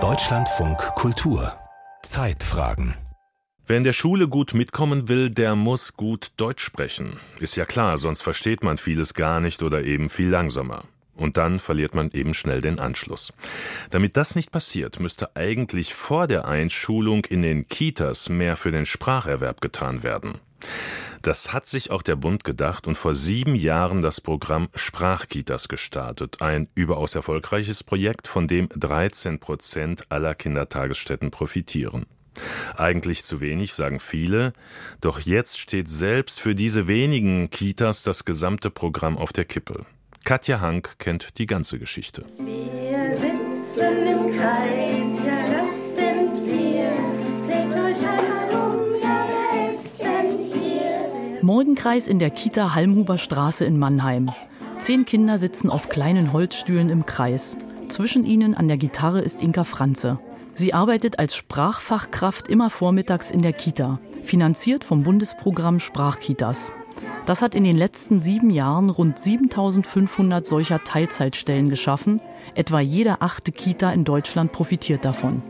Deutschlandfunk Kultur Zeitfragen Wer in der Schule gut mitkommen will, der muss gut Deutsch sprechen. Ist ja klar, sonst versteht man vieles gar nicht oder eben viel langsamer. Und dann verliert man eben schnell den Anschluss. Damit das nicht passiert, müsste eigentlich vor der Einschulung in den Kitas mehr für den Spracherwerb getan werden. Das hat sich auch der Bund gedacht und vor sieben Jahren das Programm Sprachkitas gestartet. Ein überaus erfolgreiches Projekt, von dem 13 Prozent aller Kindertagesstätten profitieren. Eigentlich zu wenig, sagen viele, doch jetzt steht selbst für diese wenigen Kitas das gesamte Programm auf der Kippe. Katja Hank kennt die ganze Geschichte. Wir sitzen im Kreis, Morgenkreis in der Kita Halmhuber Straße in Mannheim. Zehn Kinder sitzen auf kleinen Holzstühlen im Kreis. Zwischen ihnen an der Gitarre ist Inka Franze. Sie arbeitet als Sprachfachkraft immer vormittags in der Kita, finanziert vom Bundesprogramm Sprachkitas. Das hat in den letzten sieben Jahren rund 7500 solcher Teilzeitstellen geschaffen. Etwa jede achte Kita in Deutschland profitiert davon.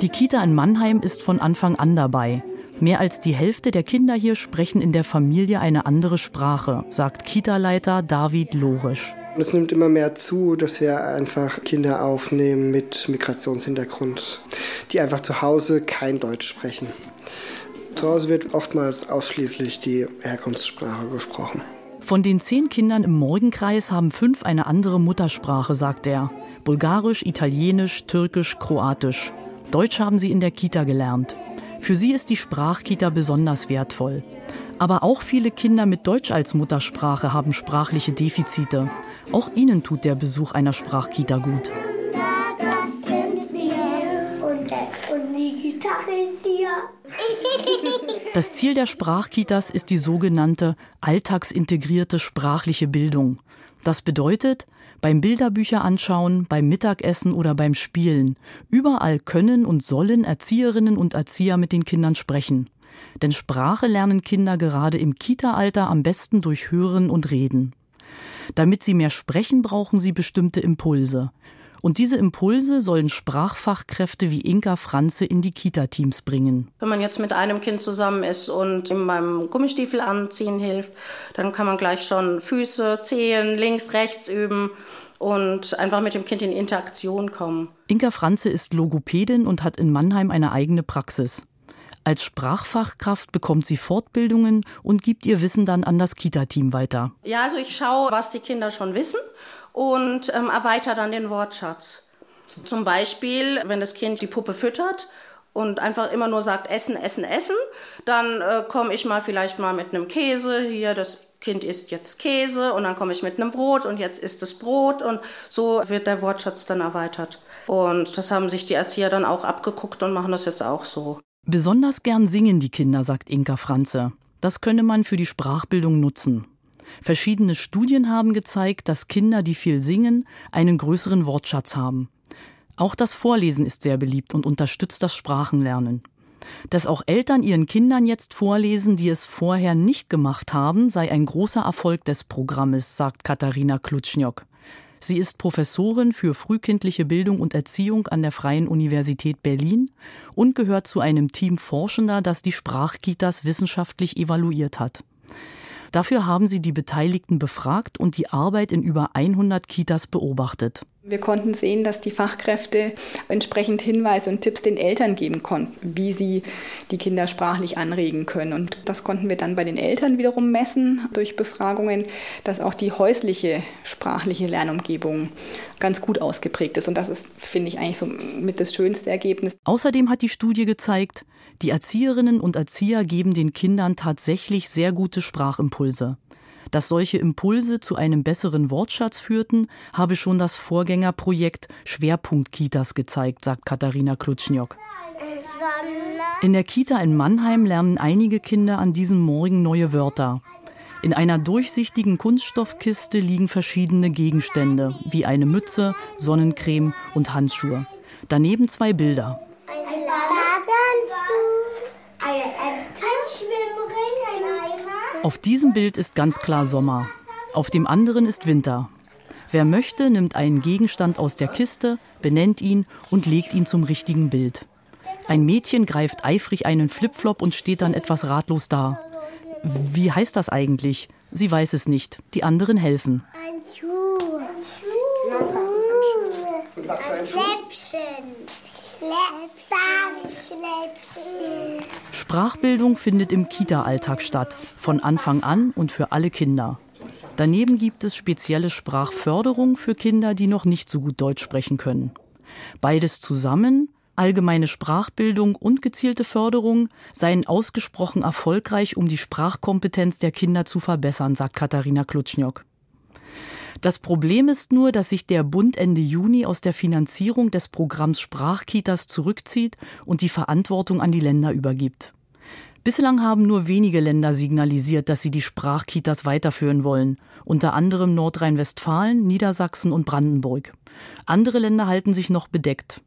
Die Kita in Mannheim ist von Anfang an dabei. Mehr als die Hälfte der Kinder hier sprechen in der Familie eine andere Sprache, sagt Kita-Leiter David Lorisch. Es nimmt immer mehr zu, dass wir einfach Kinder aufnehmen mit Migrationshintergrund, die einfach zu Hause kein Deutsch sprechen. Zu Hause wird oftmals ausschließlich die Herkunftssprache gesprochen. Von den zehn Kindern im Morgenkreis haben fünf eine andere Muttersprache, sagt er. Bulgarisch, Italienisch, Türkisch, Kroatisch. Deutsch haben sie in der Kita gelernt. Für sie ist die Sprachkita besonders wertvoll. Aber auch viele Kinder mit Deutsch als Muttersprache haben sprachliche Defizite. Auch ihnen tut der Besuch einer Sprachkita gut. Das Ziel der Sprachkitas ist die sogenannte alltagsintegrierte sprachliche Bildung. Das bedeutet, beim Bilderbücher anschauen, beim Mittagessen oder beim Spielen. Überall können und sollen Erzieherinnen und Erzieher mit den Kindern sprechen. Denn Sprache lernen Kinder gerade im Kita-Alter am besten durch Hören und Reden. Damit sie mehr sprechen, brauchen sie bestimmte Impulse. Und diese Impulse sollen Sprachfachkräfte wie Inka Franze in die Kita-Teams bringen. Wenn man jetzt mit einem Kind zusammen ist und ihm beim Gummistiefel anziehen hilft, dann kann man gleich schon Füße, Zehen, links, rechts üben und einfach mit dem Kind in Interaktion kommen. Inka Franze ist Logopädin und hat in Mannheim eine eigene Praxis. Als Sprachfachkraft bekommt sie Fortbildungen und gibt ihr Wissen dann an das Kita-Team weiter. Ja, also ich schaue, was die Kinder schon wissen und ähm, erweitere dann den Wortschatz. Zum Beispiel, wenn das Kind die Puppe füttert und einfach immer nur sagt Essen, Essen, Essen, dann äh, komme ich mal vielleicht mal mit einem Käse hier, das Kind isst jetzt Käse und dann komme ich mit einem Brot und jetzt isst es Brot und so wird der Wortschatz dann erweitert. Und das haben sich die Erzieher dann auch abgeguckt und machen das jetzt auch so. Besonders gern singen die Kinder, sagt Inka Franze. Das könne man für die Sprachbildung nutzen. Verschiedene Studien haben gezeigt, dass Kinder, die viel singen, einen größeren Wortschatz haben. Auch das Vorlesen ist sehr beliebt und unterstützt das Sprachenlernen. Dass auch Eltern ihren Kindern jetzt vorlesen, die es vorher nicht gemacht haben, sei ein großer Erfolg des Programmes, sagt Katharina Klutschniok. Sie ist Professorin für frühkindliche Bildung und Erziehung an der Freien Universität Berlin und gehört zu einem Team Forschender, das die Sprachkitas wissenschaftlich evaluiert hat. Dafür haben sie die Beteiligten befragt und die Arbeit in über 100 Kitas beobachtet. Wir konnten sehen, dass die Fachkräfte entsprechend Hinweise und Tipps den Eltern geben konnten, wie sie die Kinder sprachlich anregen können. Und das konnten wir dann bei den Eltern wiederum messen durch Befragungen, dass auch die häusliche sprachliche Lernumgebung ganz gut ausgeprägt ist. Und das ist, finde ich, eigentlich so mit das schönste Ergebnis. Außerdem hat die Studie gezeigt, die Erzieherinnen und Erzieher geben den Kindern tatsächlich sehr gute Sprachimpulse. Dass solche Impulse zu einem besseren Wortschatz führten, habe schon das Vorgängerprojekt Schwerpunkt Kitas gezeigt, sagt Katharina Klutschniok. In der Kita in Mannheim lernen einige Kinder an diesem Morgen neue Wörter. In einer durchsichtigen Kunststoffkiste liegen verschiedene Gegenstände, wie eine Mütze, Sonnencreme und Handschuhe. Daneben zwei Bilder. Ein Badeanzug, ein, ein Schwimmring, ein Eimer. Auf diesem Bild ist ganz klar Sommer. Auf dem anderen ist Winter. Wer möchte, nimmt einen Gegenstand aus der Kiste, benennt ihn und legt ihn zum richtigen Bild. Ein Mädchen greift eifrig einen Flipflop und steht dann etwas ratlos da. Wie heißt das eigentlich? Sie weiß es nicht. Die anderen helfen. Ein Schuh. Ein Schuh. Ein Schuh? Schläppchen. Schläppchen. Schläppchen. Sprachbildung findet im Kita-Alltag statt, von Anfang an und für alle Kinder. Daneben gibt es spezielle Sprachförderung für Kinder, die noch nicht so gut Deutsch sprechen können. Beides zusammen, allgemeine Sprachbildung und gezielte Förderung, seien ausgesprochen erfolgreich, um die Sprachkompetenz der Kinder zu verbessern, sagt Katharina Klutschniok. Das Problem ist nur, dass sich der Bund Ende Juni aus der Finanzierung des Programms Sprachkitas zurückzieht und die Verantwortung an die Länder übergibt. Bislang haben nur wenige Länder signalisiert, dass sie die Sprachkitas weiterführen wollen, unter anderem Nordrhein-Westfalen, Niedersachsen und Brandenburg. Andere Länder halten sich noch bedeckt.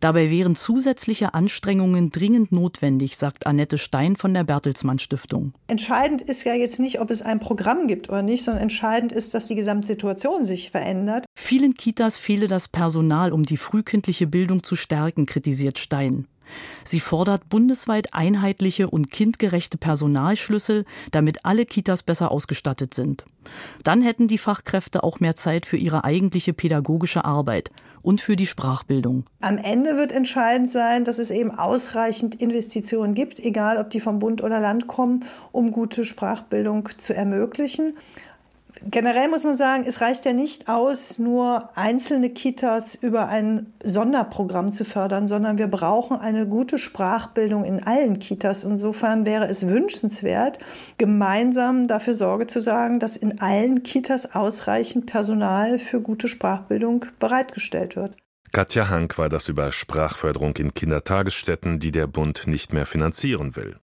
Dabei wären zusätzliche Anstrengungen dringend notwendig, sagt Annette Stein von der Bertelsmann Stiftung. Entscheidend ist ja jetzt nicht, ob es ein Programm gibt oder nicht, sondern entscheidend ist, dass die Gesamtsituation sich verändert. Vielen Kitas fehle das Personal, um die frühkindliche Bildung zu stärken, kritisiert Stein. Sie fordert bundesweit einheitliche und kindgerechte Personalschlüssel, damit alle Kitas besser ausgestattet sind. Dann hätten die Fachkräfte auch mehr Zeit für ihre eigentliche pädagogische Arbeit und für die Sprachbildung. Am Ende wird entscheidend sein, dass es eben ausreichend Investitionen gibt, egal ob die vom Bund oder Land kommen, um gute Sprachbildung zu ermöglichen. Generell muss man sagen, es reicht ja nicht aus, nur einzelne Kitas über ein Sonderprogramm zu fördern, sondern wir brauchen eine gute Sprachbildung in allen Kitas. Insofern wäre es wünschenswert, gemeinsam dafür Sorge zu sagen, dass in allen Kitas ausreichend Personal für gute Sprachbildung bereitgestellt wird. Katja Hank war das über Sprachförderung in Kindertagesstätten, die der Bund nicht mehr finanzieren will.